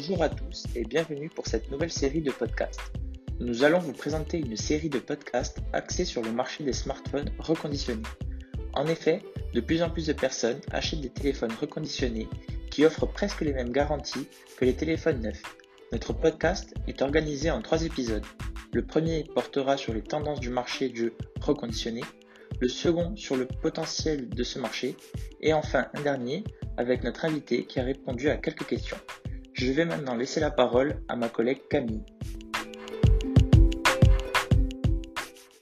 Bonjour à tous et bienvenue pour cette nouvelle série de podcasts. Nous allons vous présenter une série de podcasts axés sur le marché des smartphones reconditionnés. En effet, de plus en plus de personnes achètent des téléphones reconditionnés qui offrent presque les mêmes garanties que les téléphones neufs. Notre podcast est organisé en trois épisodes. Le premier portera sur les tendances du marché de jeux reconditionnés, le second sur le potentiel de ce marché, et enfin un dernier avec notre invité qui a répondu à quelques questions. Je vais maintenant laisser la parole à ma collègue Camille.